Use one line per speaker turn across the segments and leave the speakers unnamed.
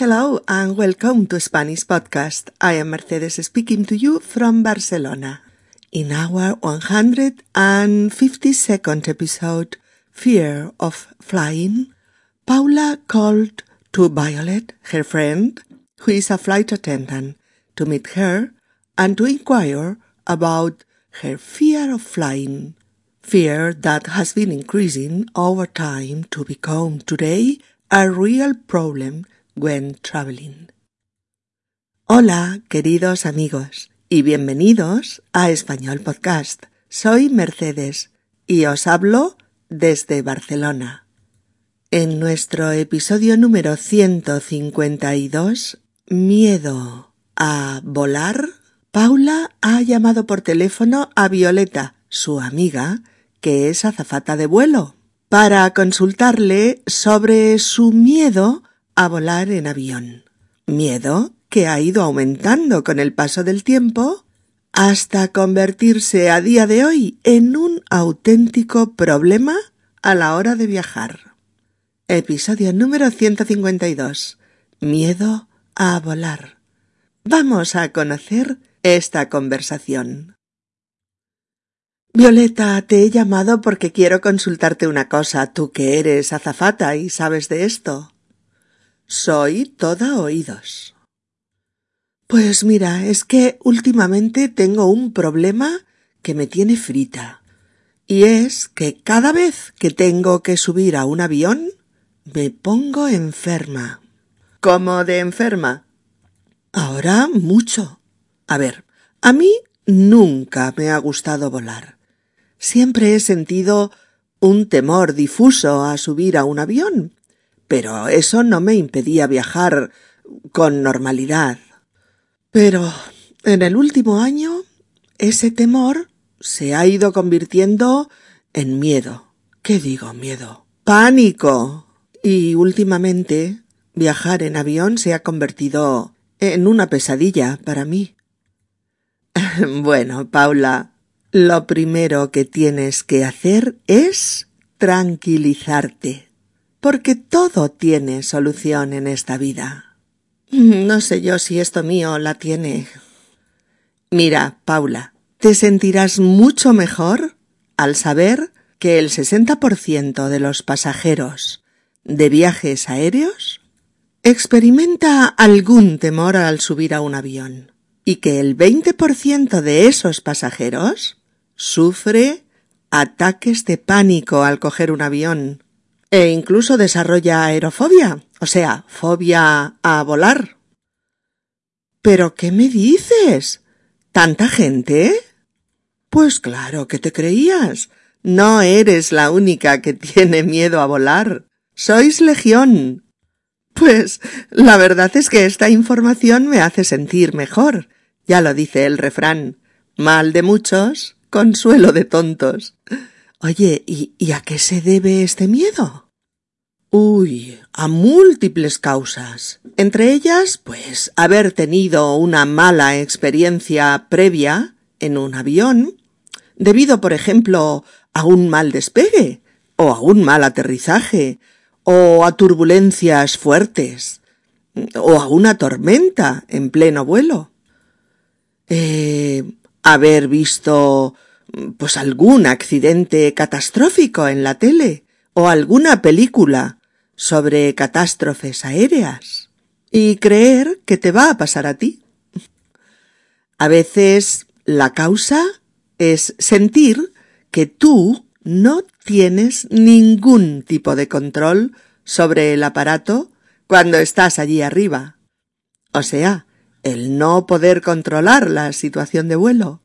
Hello and welcome to Spanish Podcast. I am Mercedes speaking to you from Barcelona. In our 152nd episode, Fear of Flying, Paula called to Violet, her friend, who is a flight attendant, to meet her and to inquire about her fear of flying. Fear that has been increasing over time to become today a real problem traveling. Hola, queridos amigos, y bienvenidos a Español Podcast. Soy Mercedes y os hablo desde Barcelona. En nuestro episodio número 152, Miedo a volar, Paula ha llamado por teléfono a Violeta, su amiga, que es azafata de vuelo, para consultarle sobre su miedo a volar en avión. Miedo que ha ido aumentando con el paso del tiempo hasta convertirse a día de hoy en un auténtico problema a la hora de viajar. Episodio número 152. Miedo a volar. Vamos a conocer esta conversación. Violeta, te he llamado porque quiero consultarte una cosa, tú que eres azafata y sabes de esto. Soy toda oídos. Pues mira, es que últimamente tengo un problema que me tiene frita. Y es que cada vez que tengo que subir a un avión, me pongo enferma. ¿Cómo de enferma? Ahora mucho. A ver, a mí nunca me ha gustado volar. Siempre he sentido un temor difuso a subir a un avión, pero eso no me impedía viajar con normalidad. Pero en el último año ese temor se ha ido convirtiendo en miedo. ¿Qué digo miedo? Pánico. Y últimamente viajar en avión se ha convertido en una pesadilla para mí. bueno, Paula, lo primero que tienes que hacer es tranquilizarte porque todo tiene solución en esta vida. No sé yo si esto mío la tiene. Mira, Paula, te sentirás mucho mejor al saber que el 60% de los pasajeros de viajes aéreos experimenta algún temor al subir a un avión y que el 20% de esos pasajeros sufre ataques de pánico al coger un avión e incluso desarrolla aerofobia, o sea, fobia a volar. ¿Pero qué me dices? ¿Tanta gente? Pues claro que te creías. No eres la única que tiene miedo a volar. Sois legión. Pues la verdad es que esta información me hace sentir mejor. Ya lo dice el refrán. Mal de muchos, consuelo de tontos. Oye, ¿y, ¿y a qué se debe este miedo? Uy, a múltiples causas. Entre ellas, pues, haber tenido una mala experiencia previa en un avión, debido, por ejemplo, a un mal despegue, o a un mal aterrizaje, o a turbulencias fuertes, o a una tormenta en pleno vuelo. Eh, haber visto pues algún accidente catastrófico en la tele, o alguna película sobre catástrofes aéreas y creer que te va a pasar a ti. A veces la causa es sentir que tú no tienes ningún tipo de control sobre el aparato cuando estás allí arriba. O sea, el no poder controlar la situación de vuelo.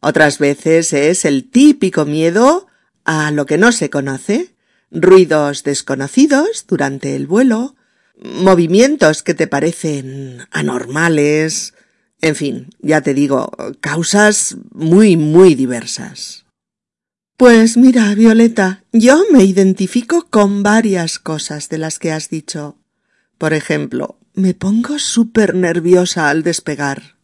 Otras veces es el típico miedo a lo que no se conoce, ruidos desconocidos durante el vuelo, movimientos que te parecen anormales, en fin, ya te digo, causas muy, muy diversas. Pues mira, Violeta, yo me identifico con varias cosas de las que has dicho. Por ejemplo, me pongo súper nerviosa al despegar.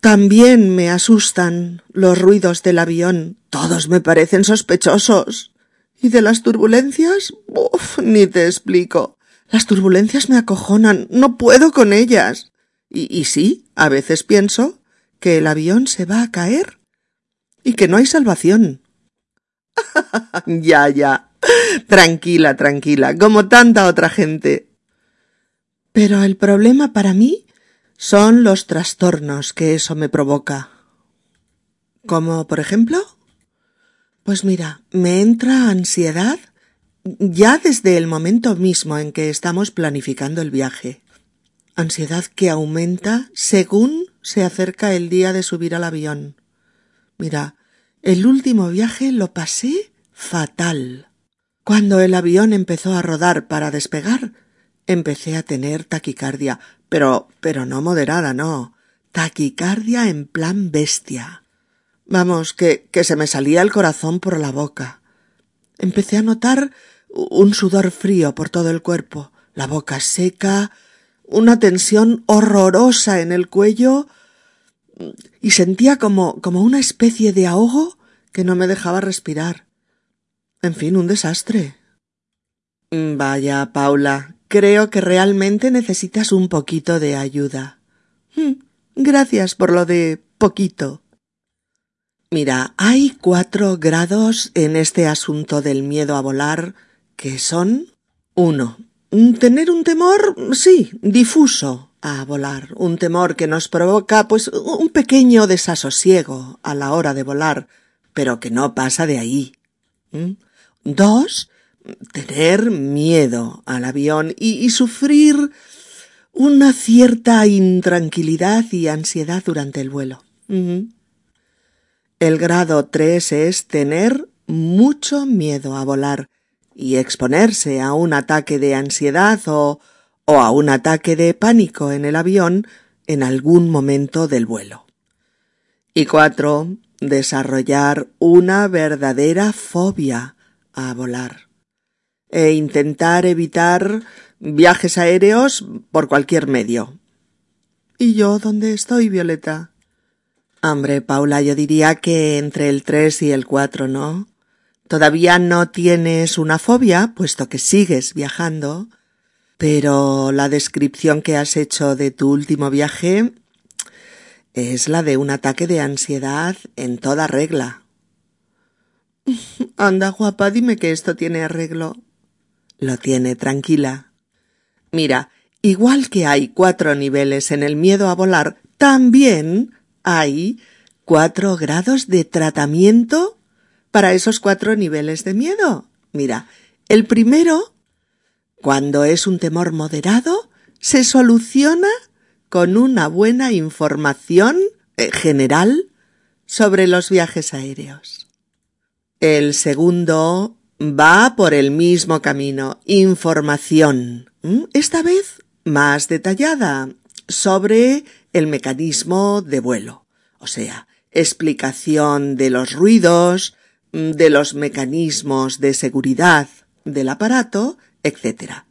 También me asustan los ruidos del avión. Todos me parecen sospechosos. Y de las turbulencias, uf, ni te explico. Las turbulencias me acojonan. No puedo con ellas. Y, y sí, a veces pienso que el avión se va a caer y que no hay salvación. ya, ya. Tranquila, tranquila, como tanta otra gente. Pero el problema para mí son los trastornos que eso me provoca. ¿Como por ejemplo? Pues mira, me entra ansiedad ya desde el momento mismo en que estamos planificando el viaje. Ansiedad que aumenta según se acerca el día de subir al avión. Mira, el último viaje lo pasé fatal. Cuando el avión empezó a rodar para despegar, empecé a tener taquicardia, pero pero no moderada, no. Taquicardia en plan bestia. Vamos, que, que se me salía el corazón por la boca. Empecé a notar un sudor frío por todo el cuerpo, la boca seca, una tensión horrorosa en el cuello y sentía como, como una especie de ahogo que no me dejaba respirar. En fin, un desastre. Vaya, Paula, creo que realmente necesitas un poquito de ayuda. Hmm, gracias por lo de poquito. Mira, hay cuatro grados en este asunto del miedo a volar que son uno. Tener un temor, sí, difuso a volar, un temor que nos provoca, pues, un pequeño desasosiego a la hora de volar, pero que no pasa de ahí. ¿Mm? Dos, tener miedo al avión y, sufrir una cierta intranquilidad y ansiedad durante el vuelo. El grado tres es tener mucho miedo a volar y exponerse a un ataque de ansiedad o, o a un ataque de pánico en el avión en algún momento del vuelo. Y cuatro, desarrollar una verdadera fobia a volar e intentar evitar viajes aéreos por cualquier medio. ¿Y yo dónde estoy, Violeta? Hombre, Paula, yo diría que entre el tres y el cuatro, ¿no? Todavía no tienes una fobia, puesto que sigues viajando, pero la descripción que has hecho de tu último viaje es la de un ataque de ansiedad en toda regla. Anda, guapa, dime que esto tiene arreglo. Lo tiene, tranquila. Mira, igual que hay cuatro niveles en el miedo a volar, también hay cuatro grados de tratamiento para esos cuatro niveles de miedo. Mira, el primero, cuando es un temor moderado, se soluciona con una buena información eh, general sobre los viajes aéreos. El segundo va por el mismo camino, información, esta vez más detallada, sobre el mecanismo de vuelo, o sea, explicación de los ruidos, de los mecanismos de seguridad del aparato, etc.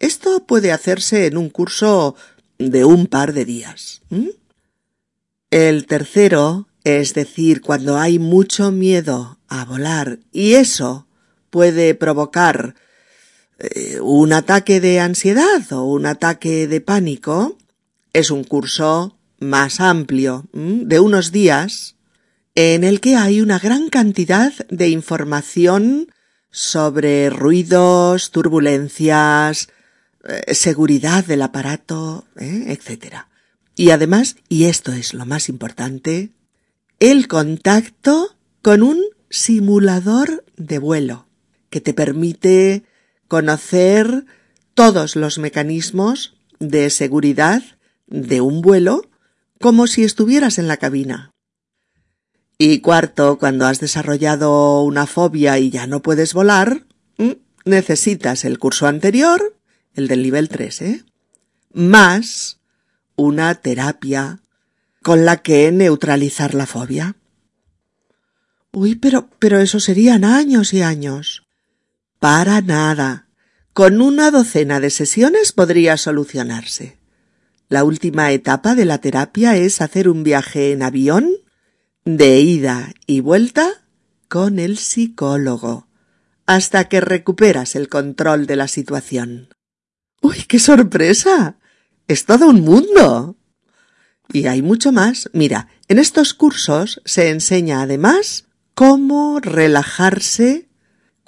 Esto puede hacerse en un curso de un par de días. El tercero, es decir, cuando hay mucho miedo a volar y eso puede provocar eh, un ataque de ansiedad o un ataque de pánico, es un curso más amplio, de unos días, en el que hay una gran cantidad de información sobre ruidos, turbulencias, eh, seguridad del aparato, ¿eh? etc. Y además, y esto es lo más importante, el contacto con un simulador de vuelo que te permite conocer todos los mecanismos de seguridad de un vuelo como si estuvieras en la cabina. Y cuarto, cuando has desarrollado una fobia y ya no puedes volar, necesitas el curso anterior, el del nivel 3, ¿eh? Más una terapia con la que neutralizar la fobia. Uy, pero, pero eso serían años y años. Para nada. Con una docena de sesiones podría solucionarse. La última etapa de la terapia es hacer un viaje en avión de ida y vuelta con el psicólogo hasta que recuperas el control de la situación. ¡Uy, qué sorpresa! Es todo un mundo. Y hay mucho más. Mira, en estos cursos se enseña además cómo relajarse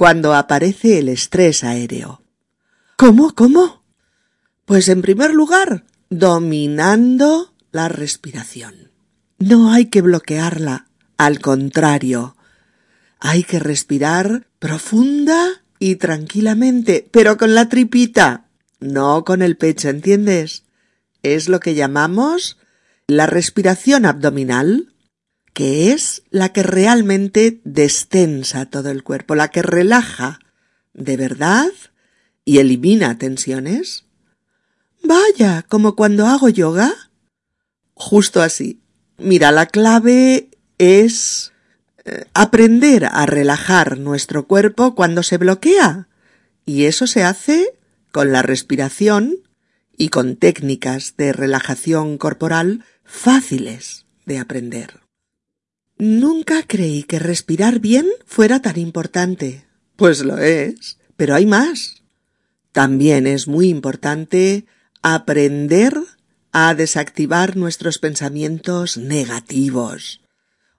cuando aparece el estrés aéreo. ¿Cómo? ¿Cómo? Pues en primer lugar, dominando la respiración. No hay que bloquearla, al contrario, hay que respirar profunda y tranquilamente, pero con la tripita, no con el pecho, ¿entiendes? Es lo que llamamos la respiración abdominal, que es la que realmente destensa todo el cuerpo, la que relaja de verdad y elimina tensiones. Vaya, como cuando hago yoga. Justo así. Mira, la clave es eh, aprender a relajar nuestro cuerpo cuando se bloquea. Y eso se hace con la respiración y con técnicas de relajación corporal fáciles de aprender. Nunca creí que respirar bien fuera tan importante. Pues lo es, pero hay más. También es muy importante aprender a desactivar nuestros pensamientos negativos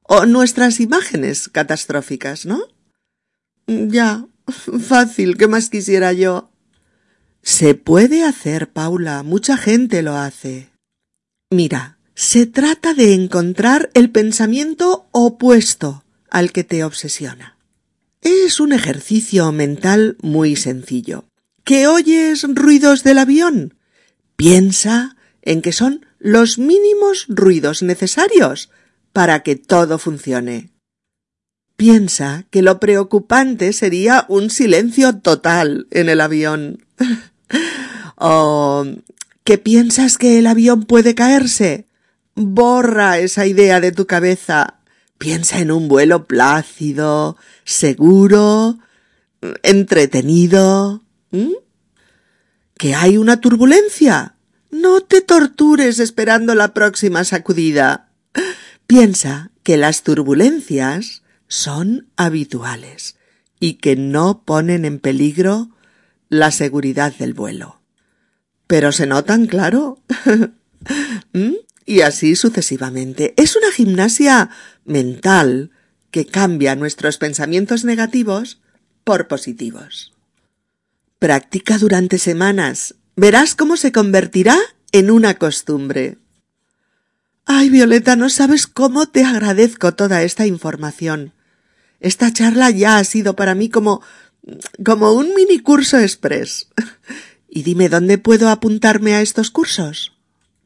o nuestras imágenes catastróficas, ¿no? Ya, fácil, ¿qué más quisiera yo? Se puede hacer, Paula, mucha gente lo hace. Mira, se trata de encontrar el pensamiento opuesto al que te obsesiona. Es un ejercicio mental muy sencillo. ¿Que oyes ruidos del avión? Piensa en que son los mínimos ruidos necesarios para que todo funcione. Piensa que lo preocupante sería un silencio total en el avión. o que piensas que el avión puede caerse. Borra esa idea de tu cabeza. Piensa en un vuelo plácido, seguro, entretenido. ¿Que hay una turbulencia? No te tortures esperando la próxima sacudida. Piensa que las turbulencias son habituales y que no ponen en peligro la seguridad del vuelo. Pero se notan, claro. Y así sucesivamente. Es una gimnasia mental que cambia nuestros pensamientos negativos por positivos. Practica durante semanas. Verás cómo se convertirá en una costumbre. Ay, Violeta, no sabes cómo te agradezco toda esta información. Esta charla ya ha sido para mí como como un mini curso express. Y dime dónde puedo apuntarme a estos cursos.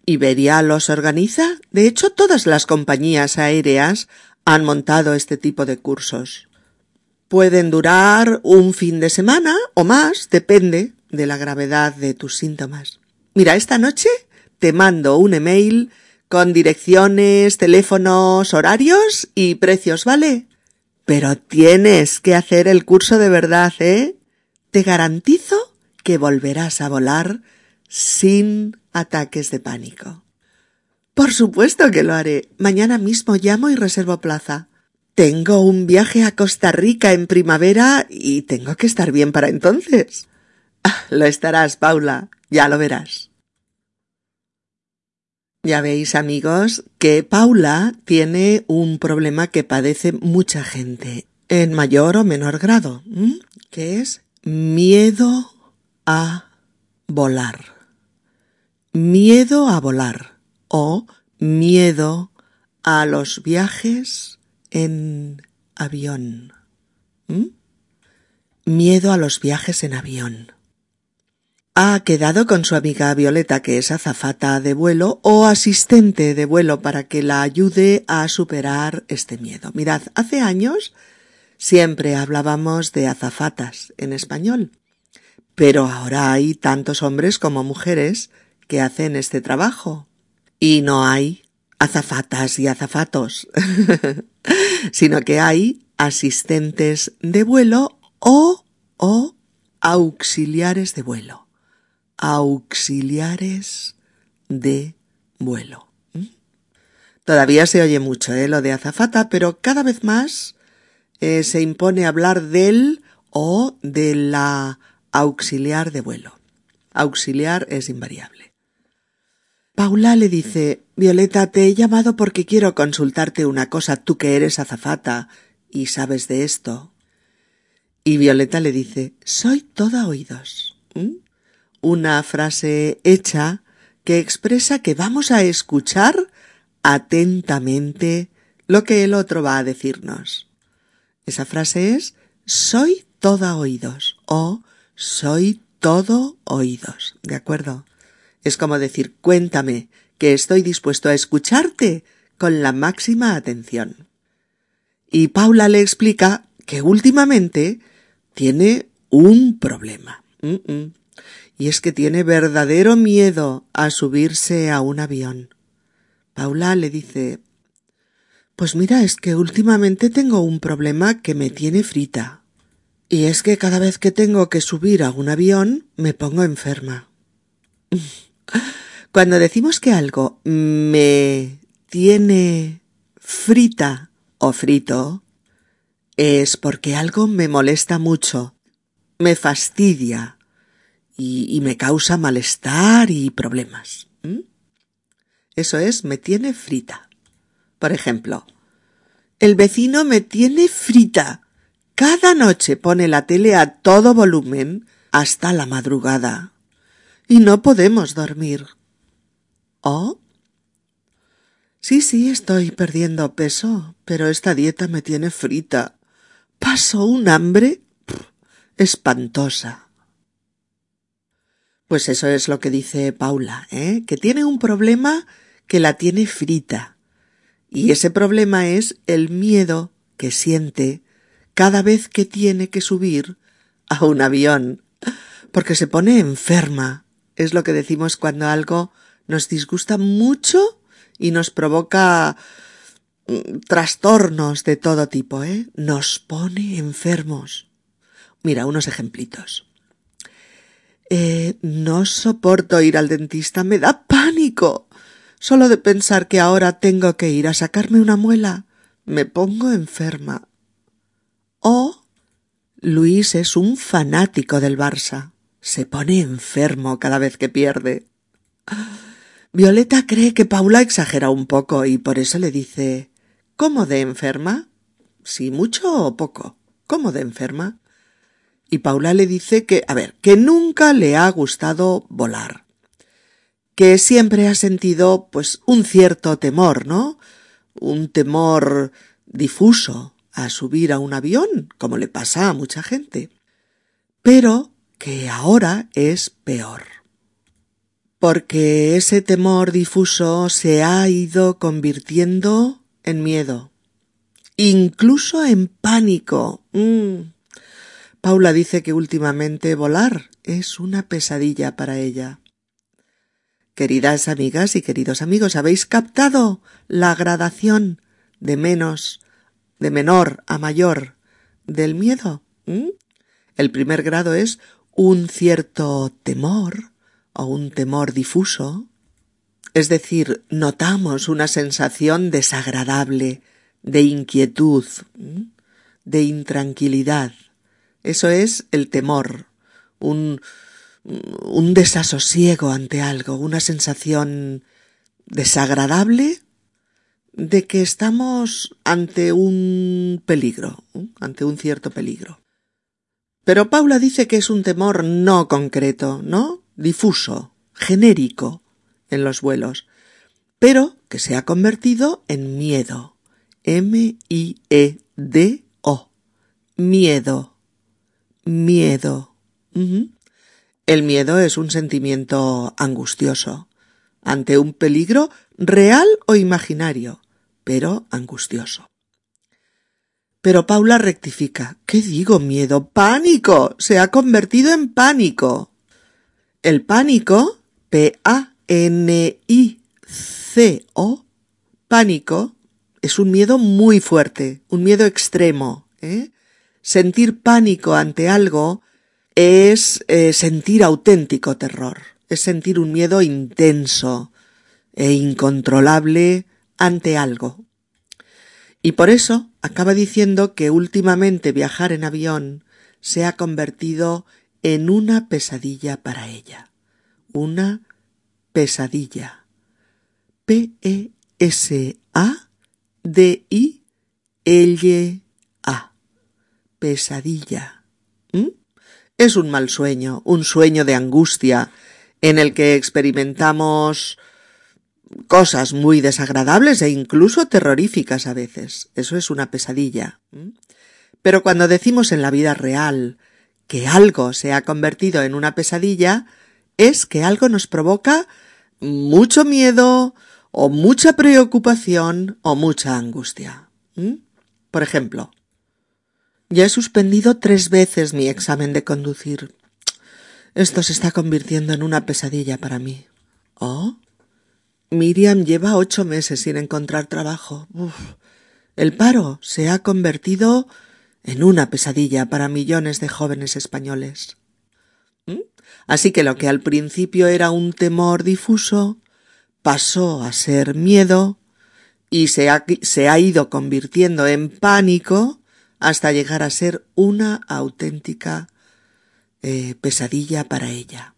Iberia los organiza. De hecho, todas las compañías aéreas han montado este tipo de cursos. Pueden durar un fin de semana o más, depende de la gravedad de tus síntomas. Mira, esta noche te mando un email con direcciones, teléfonos, horarios y precios, ¿vale? Pero tienes que hacer el curso de verdad, ¿eh? Te garantizo que volverás a volar sin ataques de pánico. Por supuesto que lo haré. Mañana mismo llamo y reservo plaza. Tengo un viaje a Costa Rica en primavera y tengo que estar bien para entonces. Ah, lo estarás, Paula. Ya lo verás. Ya veis, amigos, que Paula tiene un problema que padece mucha gente, en mayor o menor grado, que es miedo a volar. Miedo a volar o miedo a los viajes en avión. Miedo a los viajes en avión ha quedado con su amiga Violeta, que es azafata de vuelo o asistente de vuelo, para que la ayude a superar este miedo. Mirad, hace años siempre hablábamos de azafatas en español, pero ahora hay tantos hombres como mujeres que hacen este trabajo. Y no hay azafatas y azafatos, sino que hay asistentes de vuelo o, o auxiliares de vuelo auxiliares de vuelo. ¿Mm? Todavía se oye mucho ¿eh? lo de azafata, pero cada vez más eh, se impone hablar del o de la auxiliar de vuelo. auxiliar es invariable. Paula le dice Violeta, te he llamado porque quiero consultarte una cosa, tú que eres azafata y sabes de esto. Y Violeta le dice Soy toda oídos. Una frase hecha que expresa que vamos a escuchar atentamente lo que el otro va a decirnos. Esa frase es soy toda oídos o soy todo oídos, ¿de acuerdo? Es como decir cuéntame, que estoy dispuesto a escucharte con la máxima atención. Y Paula le explica que últimamente tiene un problema. Y es que tiene verdadero miedo a subirse a un avión. Paula le dice pues mira, es que últimamente tengo un problema que me tiene frita. Y es que cada vez que tengo que subir a un avión me pongo enferma. Cuando decimos que algo me tiene frita o frito, es porque algo me molesta mucho, me fastidia y, me causa malestar y problemas. Eso es, me tiene frita. Por ejemplo, el vecino me tiene frita. Cada noche pone la tele a todo volumen hasta la madrugada. Y no podemos dormir. ¿Oh? Sí, sí, estoy perdiendo peso, pero esta dieta me tiene frita. Paso un hambre espantosa. Pues eso es lo que dice Paula, ¿eh? que tiene un problema que la tiene frita. Y ese problema es el miedo que siente cada vez que tiene que subir a un avión, porque se pone enferma. Es lo que decimos cuando algo nos disgusta mucho y nos provoca mm, trastornos de todo tipo, ¿eh? Nos pone enfermos. Mira, unos ejemplitos. Eh, no soporto ir al dentista, me da pánico. Solo de pensar que ahora tengo que ir a sacarme una muela, me pongo enferma. O Luis es un fanático del Barça. Se pone enfermo cada vez que pierde. Violeta cree que Paula exagera un poco y por eso le dice ¿Cómo de enferma? ¿Si mucho o poco? ¿Cómo de enferma? Y Paula le dice que, a ver, que nunca le ha gustado volar que siempre ha sentido pues un cierto temor, ¿no? Un temor difuso a subir a un avión, como le pasa a mucha gente. Pero que ahora es peor. Porque ese temor difuso se ha ido convirtiendo en miedo, incluso en pánico. Mm. Paula dice que últimamente volar es una pesadilla para ella. Queridas amigas y queridos amigos, ¿habéis captado la gradación de menos, de menor a mayor del miedo? ¿Mm? El primer grado es un cierto temor o un temor difuso, es decir, notamos una sensación desagradable, de inquietud, de intranquilidad. Eso es el temor, un, un desasosiego ante algo, una sensación desagradable de que estamos ante un peligro, ante un cierto peligro. Pero Paula dice que es un temor no concreto, ¿no? difuso, genérico en los vuelos, pero que se ha convertido en miedo. M-I-E-D-O. Miedo. Miedo. El miedo es un sentimiento angustioso ante un peligro real o imaginario, pero angustioso. Pero Paula rectifica. ¿Qué digo miedo? Pánico. Se ha convertido en pánico. El pánico, P-A-N-I-C-O, pánico, es un miedo muy fuerte, un miedo extremo. ¿eh? Sentir pánico ante algo es eh, sentir auténtico terror, es sentir un miedo intenso e incontrolable ante algo. Y por eso acaba diciendo que últimamente viajar en avión se ha convertido en una pesadilla para ella. una pesadilla. P-E-S-A-D-I-L-A. Pesadilla. ¿Mm? Es un mal sueño, un sueño de angustia, en el que experimentamos cosas muy desagradables e incluso terroríficas a veces. Eso es una pesadilla. Pero cuando decimos en la vida real que algo se ha convertido en una pesadilla, es que algo nos provoca mucho miedo o mucha preocupación o mucha angustia. Por ejemplo, ya he suspendido tres veces mi examen de conducir. Esto se está convirtiendo en una pesadilla para mí. ¿Oh? Miriam lleva ocho meses sin encontrar trabajo. El paro se ha convertido en una pesadilla para millones de jóvenes españoles. ¿Mm? Así que lo que al principio era un temor difuso pasó a ser miedo y se ha, se ha ido convirtiendo en pánico hasta llegar a ser una auténtica eh, pesadilla para ella.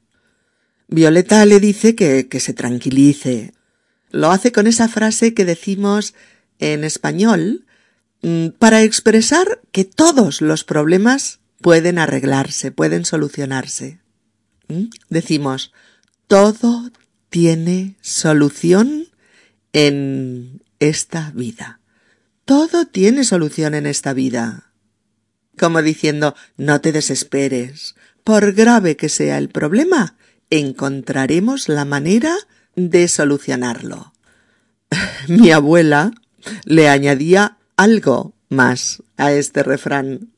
Violeta le dice que, que se tranquilice, lo hace con esa frase que decimos en español mm, para expresar que todos los problemas pueden arreglarse, pueden solucionarse. ¿Mm? Decimos, todo tiene solución en esta vida. Todo tiene solución en esta vida. Como diciendo, no te desesperes. Por grave que sea el problema, encontraremos la manera de solucionarlo. Mi abuela le añadía algo más a este refrán.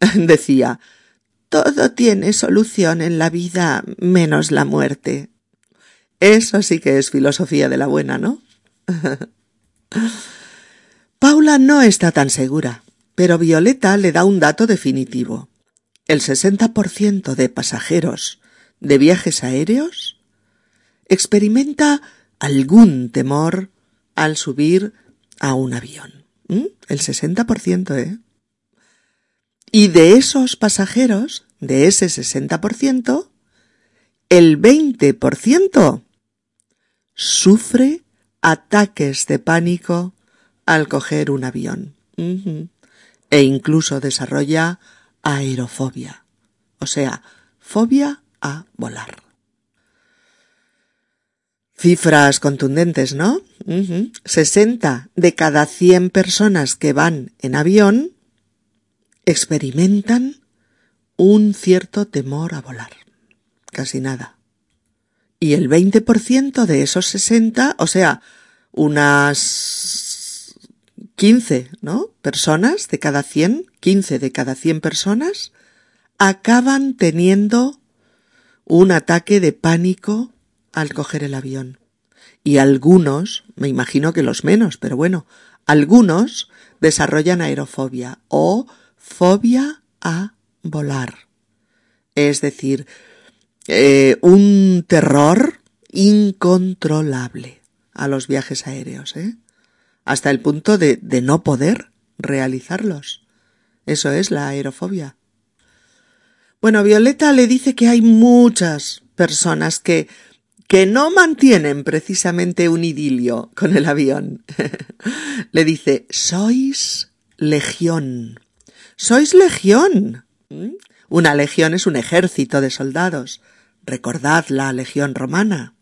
Decía Todo tiene solución en la vida menos la muerte. Eso sí que es filosofía de la buena, ¿no? Paula no está tan segura, pero Violeta le da un dato definitivo. El 60% de pasajeros de viajes aéreos experimenta algún temor al subir a un avión. ¿Mm? El 60%, ¿eh? Y de esos pasajeros, de ese 60%, el 20% sufre ataques de pánico al coger un avión. E incluso desarrolla aerofobia, o sea, fobia a volar. Cifras contundentes, ¿no? 60 de cada 100 personas que van en avión experimentan un cierto temor a volar. Casi nada. Y el 20% de esos 60, o sea, unas 15, ¿no? Personas de cada 100, 15 de cada 100 personas, acaban teniendo un ataque de pánico al coger el avión. Y algunos, me imagino que los menos, pero bueno, algunos desarrollan aerofobia o fobia a volar. Es decir, eh, un terror incontrolable a los viajes aéreos, ¿eh? hasta el punto de, de no poder realizarlos. Eso es la aerofobia. Bueno, Violeta le dice que hay muchas personas que que no mantienen precisamente un idilio con el avión. Le dice, sois legión. Sois legión. ¿Mm? Una legión es un ejército de soldados. Recordad la legión romana.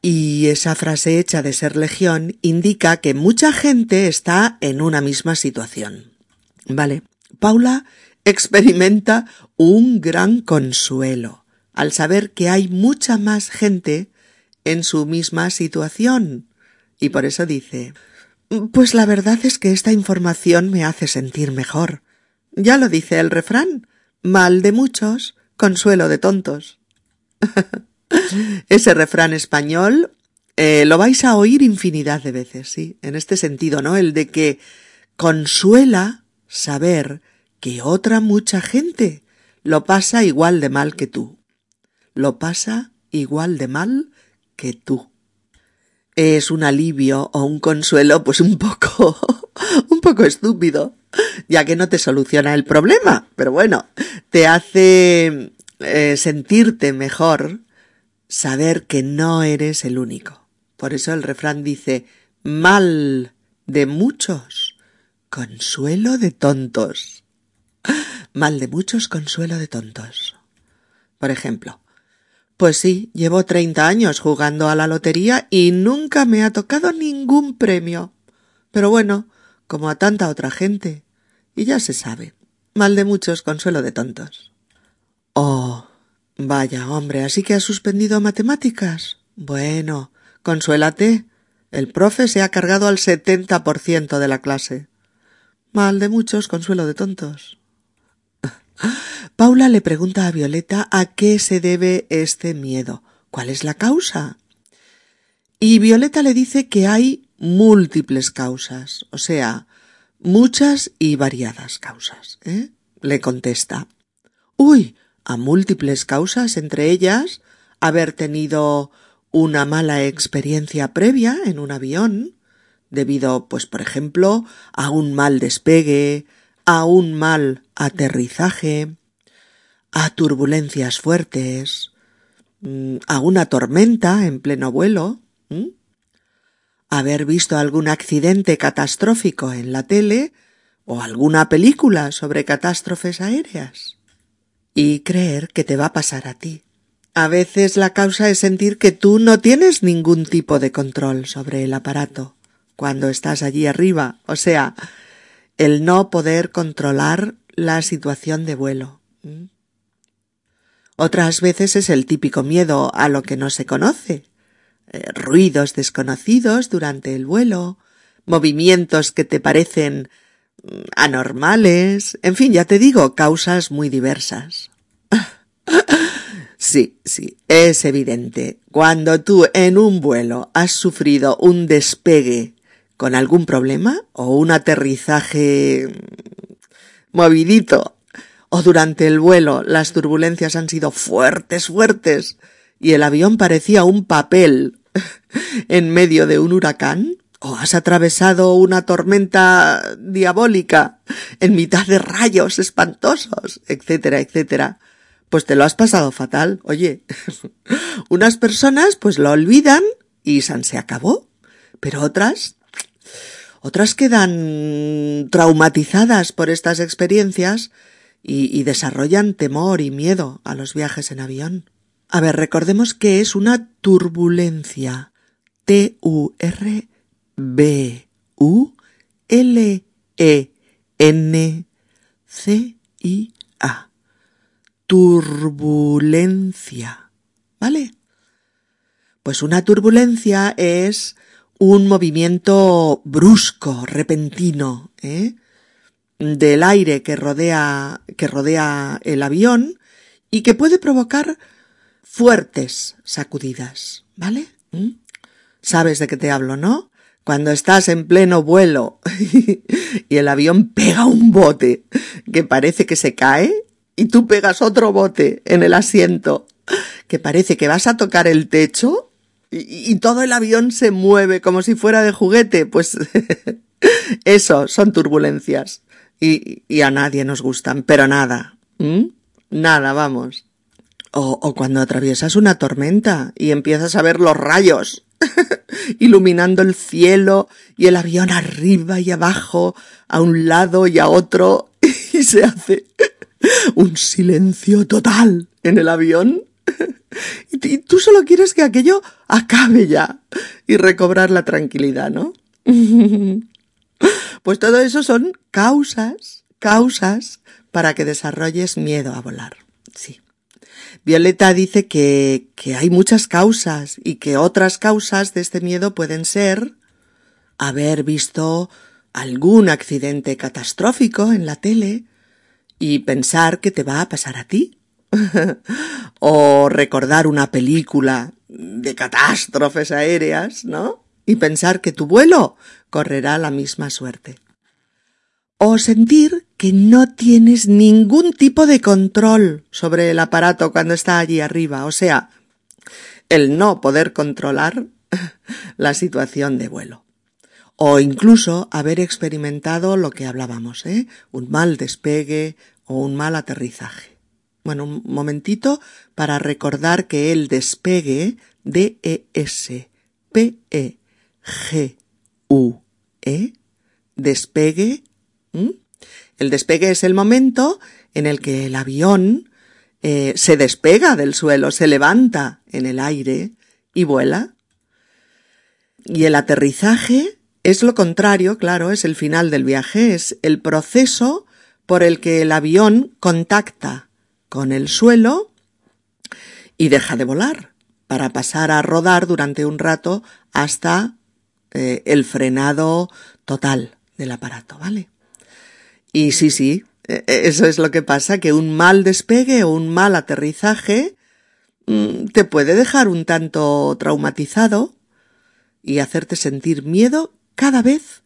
Y esa frase hecha de ser legión indica que mucha gente está en una misma situación. Vale. Paula experimenta un gran consuelo al saber que hay mucha más gente en su misma situación. Y por eso dice Pues la verdad es que esta información me hace sentir mejor. Ya lo dice el refrán mal de muchos, consuelo de tontos. Ese refrán español eh, lo vais a oír infinidad de veces, sí, en este sentido, ¿no? El de que consuela saber que otra mucha gente lo pasa igual de mal que tú. Lo pasa igual de mal que tú. Es un alivio o un consuelo pues un poco, un poco estúpido, ya que no te soluciona el problema, pero bueno, te hace eh, sentirte mejor saber que no eres el único. Por eso el refrán dice mal de muchos, consuelo de tontos. Mal de muchos, consuelo de tontos. Por ejemplo, pues sí, llevo treinta años jugando a la lotería y nunca me ha tocado ningún premio. Pero bueno, como a tanta otra gente. Y ya se sabe. Mal de muchos, consuelo de tontos. Oh, vaya hombre, así que has suspendido matemáticas. Bueno, consuélate. El profe se ha cargado al setenta por ciento de la clase. Mal de muchos, consuelo de tontos. Paula le pregunta a Violeta a qué se debe este miedo. ¿Cuál es la causa? Y Violeta le dice que hay múltiples causas, o sea, muchas y variadas causas. ¿eh? Le contesta. Uy, a múltiples causas, entre ellas haber tenido una mala experiencia previa en un avión, debido, pues, por ejemplo, a un mal despegue, a un mal aterrizaje, a turbulencias fuertes, mm, a una tormenta en pleno vuelo, haber visto algún accidente catastrófico en la tele o alguna película sobre catástrofes aéreas y creer que te va a pasar a ti. A veces la causa es sentir que tú no tienes ningún tipo de control sobre el aparato cuando estás allí arriba, o sea, el no poder controlar la situación de vuelo. Otras veces es el típico miedo a lo que no se conoce, eh, ruidos desconocidos durante el vuelo, movimientos que te parecen mm, anormales, en fin, ya te digo, causas muy diversas. Sí, sí, es evidente. Cuando tú en un vuelo has sufrido un despegue con algún problema o un aterrizaje movidito o durante el vuelo las turbulencias han sido fuertes, fuertes y el avión parecía un papel en medio de un huracán o has atravesado una tormenta diabólica en mitad de rayos espantosos, etcétera, etcétera, pues te lo has pasado fatal. Oye, unas personas pues lo olvidan y se acabó, pero otras otras quedan traumatizadas por estas experiencias y, desarrollan temor y miedo a los viajes en avión. A ver, recordemos que es una turbulencia. T-U-R-B-U-L-E-N-C-I-A. Turbulencia. ¿Vale? Pues una turbulencia es un movimiento brusco, repentino, ¿eh? del aire que rodea, que rodea el avión y que puede provocar fuertes sacudidas, ¿vale? ¿Mm? ¿Sabes de qué te hablo, no? Cuando estás en pleno vuelo y el avión pega un bote que parece que se cae y tú pegas otro bote en el asiento que parece que vas a tocar el techo y, todo el avión se mueve como si fuera de juguete, pues eso son turbulencias. Y, y, a nadie nos gustan, pero nada, nada, vamos. O, o cuando atraviesas una tormenta y empiezas a ver los rayos iluminando el cielo y el avión arriba y abajo, a un lado y a otro, y se hace un silencio total en el avión y tú solo quieres que aquello acabe ya y recobrar la tranquilidad, ¿no? Pues todo eso son causas, causas para que desarrolles miedo a volar. Sí. Violeta dice que, que hay muchas causas y que otras causas de este miedo pueden ser haber visto algún accidente catastrófico en la tele y pensar que te va a pasar a ti o recordar una película de catástrofes aéreas, ¿no? Y pensar que tu vuelo correrá la misma suerte. O sentir que no tienes ningún tipo de control sobre el aparato cuando está allí arriba, o sea, el no poder controlar la situación de vuelo. O incluso haber experimentado lo que hablábamos, ¿eh? Un mal despegue o un mal aterrizaje. Bueno, un momentito para recordar que el despegue D-E-S P-E-G-U-E despegue el despegue es el momento en el que el avión eh, se despega del suelo, se levanta en el aire y vuela. Y el aterrizaje es lo contrario, claro, es el final del viaje, es el proceso por el que el avión contacta con el suelo y deja de volar para pasar a rodar durante un rato hasta eh, el frenado total del aparato, ¿vale? Y sí, sí, e, e, eso es lo que pasa, que un mal despegue o un mal aterrizaje mm, te puede dejar un tanto traumatizado y hacerte sentir miedo cada vez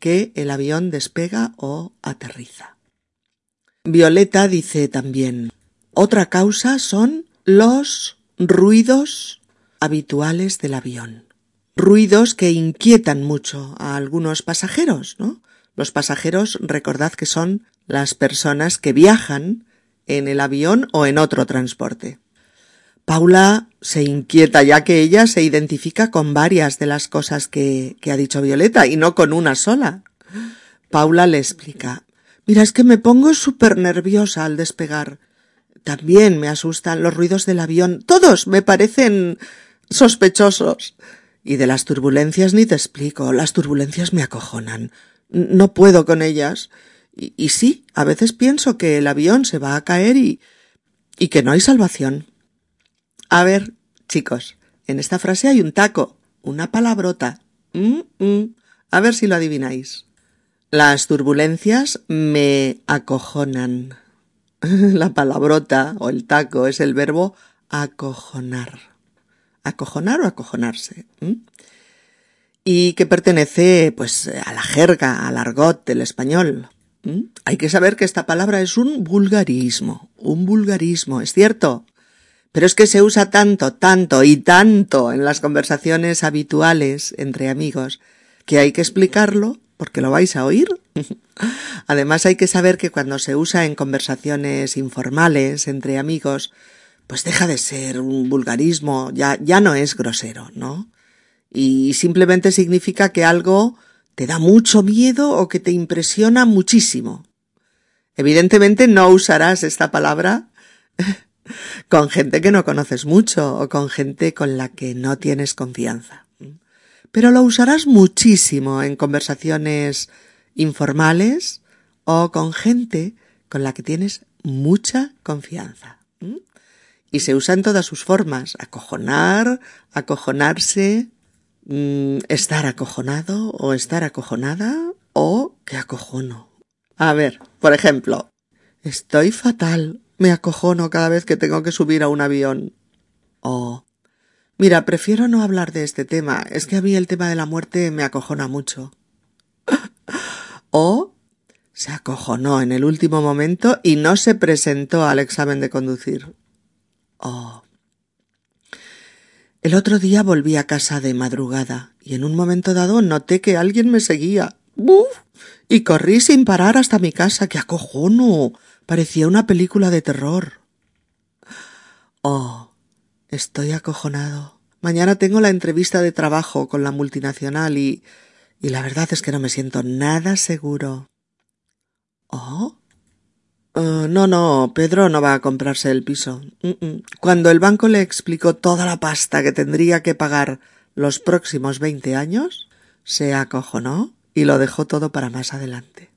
que el avión despega o aterriza. Violeta dice también, otra causa son los ruidos habituales del avión. Ruidos que inquietan mucho a algunos pasajeros, ¿no? Los pasajeros recordad que son las personas que viajan en el avión o en otro transporte. Paula se inquieta ya que ella se identifica con varias de las cosas que, ha dicho Violeta y no con una sola. Paula le explica Mira, es que me pongo súper nerviosa al despegar. También me asustan los ruidos del avión. Todos me parecen sospechosos. Y de las turbulencias ni te explico. Las turbulencias me acojonan no puedo con ellas. Y, sí, a veces pienso que el avión se va a caer y, y que no hay salvación. A ver, chicos, en esta frase hay un taco, una palabrota. Mm, mm. A ver si lo adivináis. Las turbulencias me acojonan. La palabrota o el taco es el verbo acojonar. Acojonar o acojonarse y que pertenece pues a la jerga, al argot del español. Hay que saber que esta palabra es un vulgarismo, un vulgarismo, es cierto. Pero es que se usa tanto, tanto y tanto en las conversaciones habituales entre amigos que hay que explicarlo porque lo vais a oír. Además hay que saber que cuando se usa en conversaciones informales entre amigos, pues deja de ser un vulgarismo, ya, ya no es grosero, ¿no? y simplemente significa que algo te da mucho miedo o que te impresiona muchísimo. Evidentemente no usarás esta palabra con gente que no conoces mucho o con gente con la que no tienes confianza. Pero lo usarás muchísimo en conversaciones informales o con gente con la que tienes mucha confianza. Y se usa en todas sus formas, acojonar, acojonarse, Mm, estar acojonado o estar acojonada o que acojono. A ver, por ejemplo, estoy fatal, me acojono cada vez que tengo que subir a un avión. Mira, prefiero no hablar de este tema, es que a mí el tema de la muerte me acojona mucho. o se acojonó en el último momento y no se presentó al examen de conducir. O el otro día volví a casa de madrugada y en un momento dado noté que alguien me seguía. ¡Buf! Y corrí sin parar hasta mi casa. ¡Qué acojono! Parecía una película de terror. Oh, estoy acojonado. Mañana tengo la entrevista de trabajo con la multinacional y. y la verdad es que no me siento nada seguro. Oh, eh, no, no, Pedro no va a comprarse el piso. Cuando el banco le explicó toda la pasta que tendría que pagar los próximos veinte años, se acojonó y lo dejó todo para más adelante.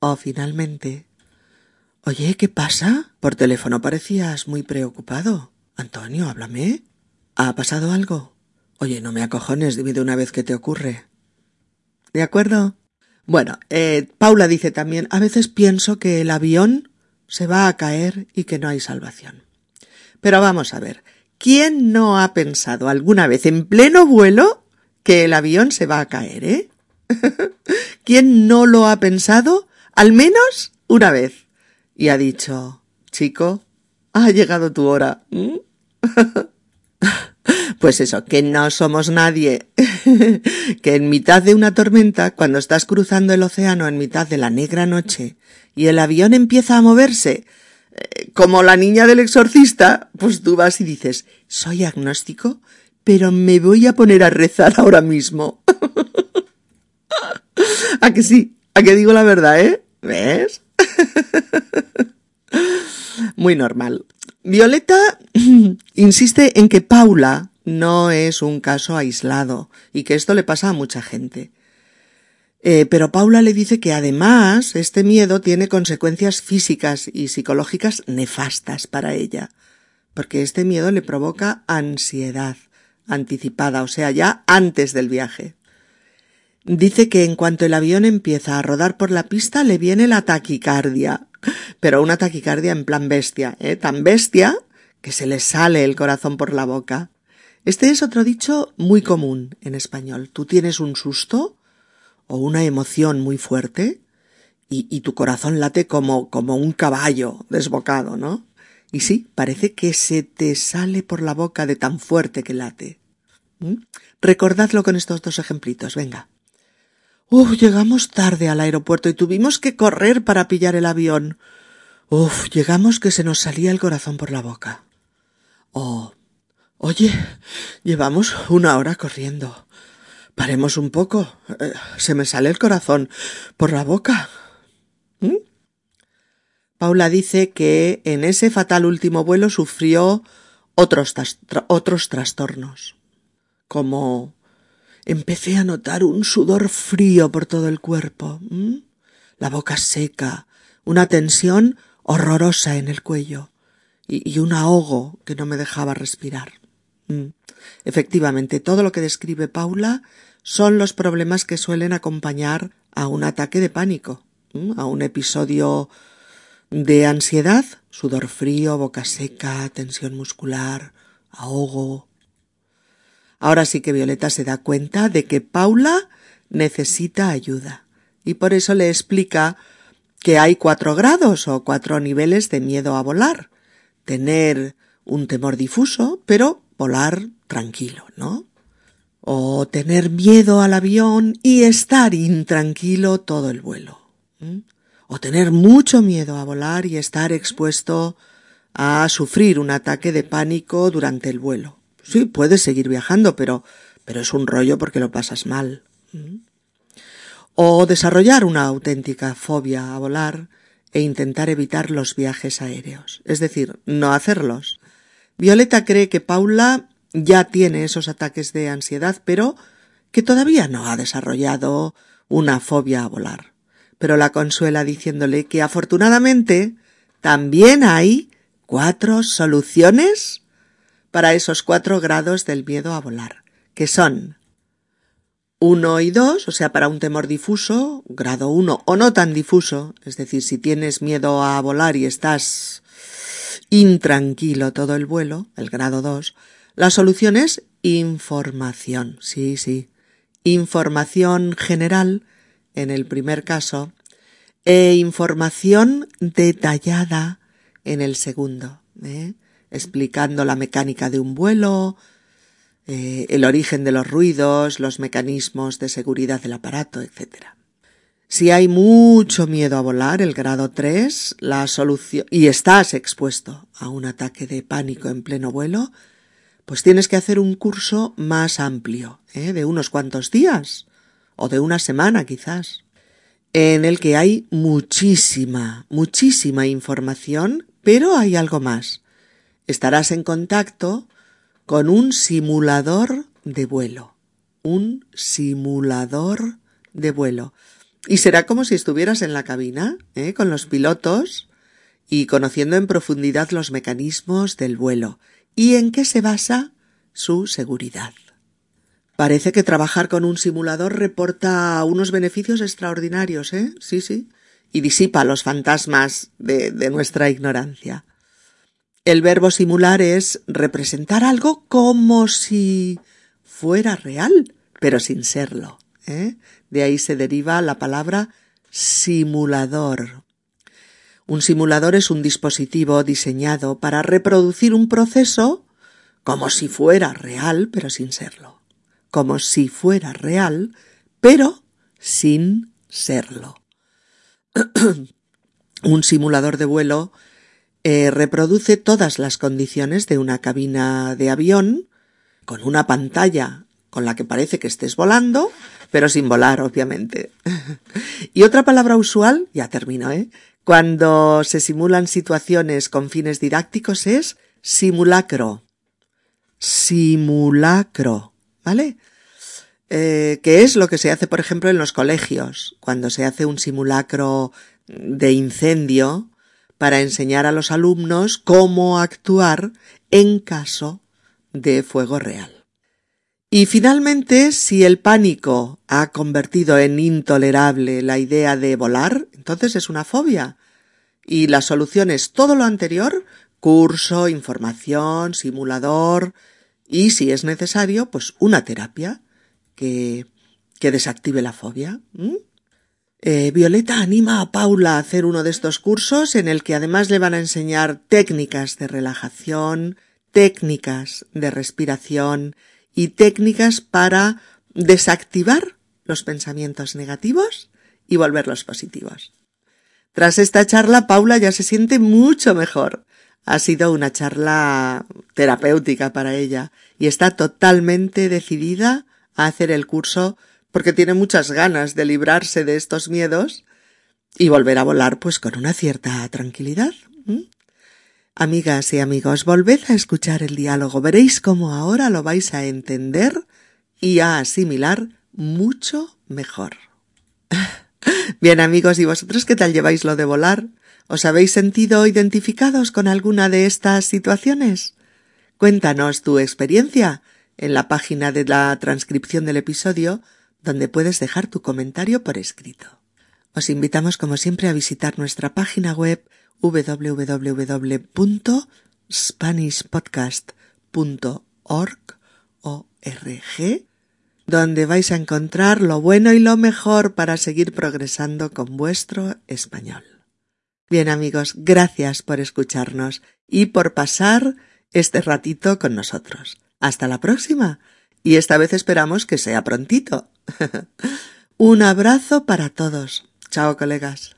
Oh, finalmente. Oye, ¿qué pasa? Por teléfono parecías muy preocupado. Antonio, háblame. ¿Ha pasado algo? Oye, no me acojones, dime de una vez qué te ocurre. ¿De acuerdo? Bueno, eh, Paula dice también, a veces pienso que el avión se va a caer y que no hay salvación. Pero vamos a ver, ¿quién no ha pensado alguna vez en pleno vuelo que el avión se va a caer, eh? ¿Quién no lo ha pensado al menos una vez? Y ha dicho, chico, ha llegado tu hora. Pues eso, que no somos nadie. que en mitad de una tormenta, cuando estás cruzando el océano en mitad de la negra noche y el avión empieza a moverse, eh, como la niña del exorcista, pues tú vas y dices, soy agnóstico, pero me voy a poner a rezar ahora mismo. ¿A que sí? ¿A que digo la verdad, eh? ¿Ves? Muy normal. Violeta insiste en que Paula no es un caso aislado y que esto le pasa a mucha gente. Eh, pero Paula le dice que además este miedo tiene consecuencias físicas y psicológicas nefastas para ella, porque este miedo le provoca ansiedad anticipada, o sea, ya antes del viaje. Dice que en cuanto el avión empieza a rodar por la pista le viene la taquicardia, pero una taquicardia en plan bestia, ¿eh? tan bestia que se le sale el corazón por la boca. Este es otro dicho muy común en español. Tú tienes un susto o una emoción muy fuerte y, tu corazón late como, como un caballo desbocado, ¿no? Y sí, parece que se te sale por la boca de tan fuerte que late. ¿Mm? Recordadlo con estos dos ejemplitos, venga. Uf, llegamos tarde al aeropuerto y tuvimos que correr para pillar el avión. Uf, llegamos que se nos salía el corazón por la boca. Oh, oye, llevamos una hora corriendo. Paremos un poco. Eh, se me sale el corazón por la boca. ¿Mm? Paula dice que en ese fatal último vuelo sufrió otros, otros trastornos, como empecé a notar un sudor frío por todo el cuerpo, la boca seca, una tensión horrorosa en el cuello y, un ahogo que no me dejaba respirar. Efectivamente, todo lo que describe Paula son los problemas que suelen acompañar a un ataque de pánico, a un episodio de ansiedad, sudor frío, boca seca, tensión muscular, ahogo. Ahora sí que Violeta se da cuenta de que Paula necesita ayuda y por eso le explica que hay cuatro grados o cuatro niveles de miedo a volar. Tener un temor difuso, pero volar tranquilo, ¿no? O tener miedo al avión y estar intranquilo todo el vuelo. O tener mucho miedo a volar y estar expuesto a sufrir un ataque de pánico durante el vuelo. Sí, puedes seguir viajando, pero, pero es un rollo porque lo pasas mal. O desarrollar una auténtica fobia a volar e intentar evitar los viajes aéreos, es decir, no hacerlos. Violeta cree que Paula ya tiene esos ataques de ansiedad, pero que todavía no ha desarrollado una fobia a volar. Pero la consuela diciéndole que afortunadamente también hay cuatro soluciones para esos cuatro grados del miedo a volar, que son uno y dos, o sea, para un temor difuso, grado uno o no tan difuso, es decir, si tienes miedo a volar y estás intranquilo todo el vuelo, el grado dos, la solución es información, sí, sí, información general en el primer caso e información detallada en el segundo, ¿eh? Explicando la mecánica de un vuelo, eh, el origen de los ruidos, los mecanismos de seguridad del aparato, etc. Si hay mucho miedo a volar, el grado 3, la solución, y estás expuesto a un ataque de pánico en pleno vuelo, pues tienes que hacer un curso más amplio, ¿eh? de unos cuantos días, o de una semana quizás, en el que hay muchísima, muchísima información, pero hay algo más. Estarás en contacto con un simulador de vuelo, un simulador de vuelo. Y será como si estuvieras en la cabina, ¿eh? con los pilotos, y conociendo en profundidad los mecanismos del vuelo y en qué se basa su seguridad. Parece que trabajar con un simulador reporta unos beneficios extraordinarios, ¿eh? Sí, sí. Y disipa los fantasmas de, de nuestra ignorancia. El verbo simular es representar algo como si fuera real, pero sin serlo. ¿eh? De ahí se deriva la palabra simulador. Un simulador es un dispositivo diseñado para reproducir un proceso como si fuera real, pero sin serlo. Como si fuera real, pero sin serlo. un simulador de vuelo eh, reproduce todas las condiciones de una cabina de avión con una pantalla con la que parece que estés volando, pero sin volar, obviamente. y otra palabra usual, ya termino, ¿eh? Cuando se simulan situaciones con fines didácticos es simulacro. Simulacro, ¿vale? Eh, que es lo que se hace, por ejemplo, en los colegios, cuando se hace un simulacro de incendio para enseñar a los alumnos cómo actuar en caso de fuego real. Y finalmente, si el pánico ha convertido en intolerable la idea de volar, entonces es una fobia. Y la solución es todo lo anterior, curso, información, simulador, y si es necesario, pues una terapia que, que desactive la fobia. Eh, Violeta anima a Paula a hacer uno de estos cursos en el que además le van a enseñar técnicas de relajación, técnicas de respiración y técnicas para desactivar los pensamientos negativos y volverlos positivos. Tras esta charla, Paula ya se siente mucho mejor. Ha sido una charla terapéutica para ella y está totalmente decidida a hacer el curso porque tiene muchas ganas de librarse de estos miedos y volver a volar pues con una cierta tranquilidad. Amigas y amigos, volved a escuchar el diálogo, veréis cómo ahora lo vais a entender y a asimilar mucho mejor. Bien amigos, ¿y vosotros qué tal lleváis lo de volar? ¿Os habéis sentido identificados con alguna de estas situaciones? Cuéntanos tu experiencia en la página de la transcripción del episodio donde puedes dejar tu comentario por escrito. Os invitamos como siempre a visitar nuestra página web www.spanishpodcast.org donde vais a encontrar lo bueno y lo mejor para seguir progresando con vuestro español. Bien amigos, gracias por escucharnos y por pasar este ratito con nosotros. Hasta la próxima. Y esta vez esperamos que sea prontito. Un abrazo para todos. Chao, colegas.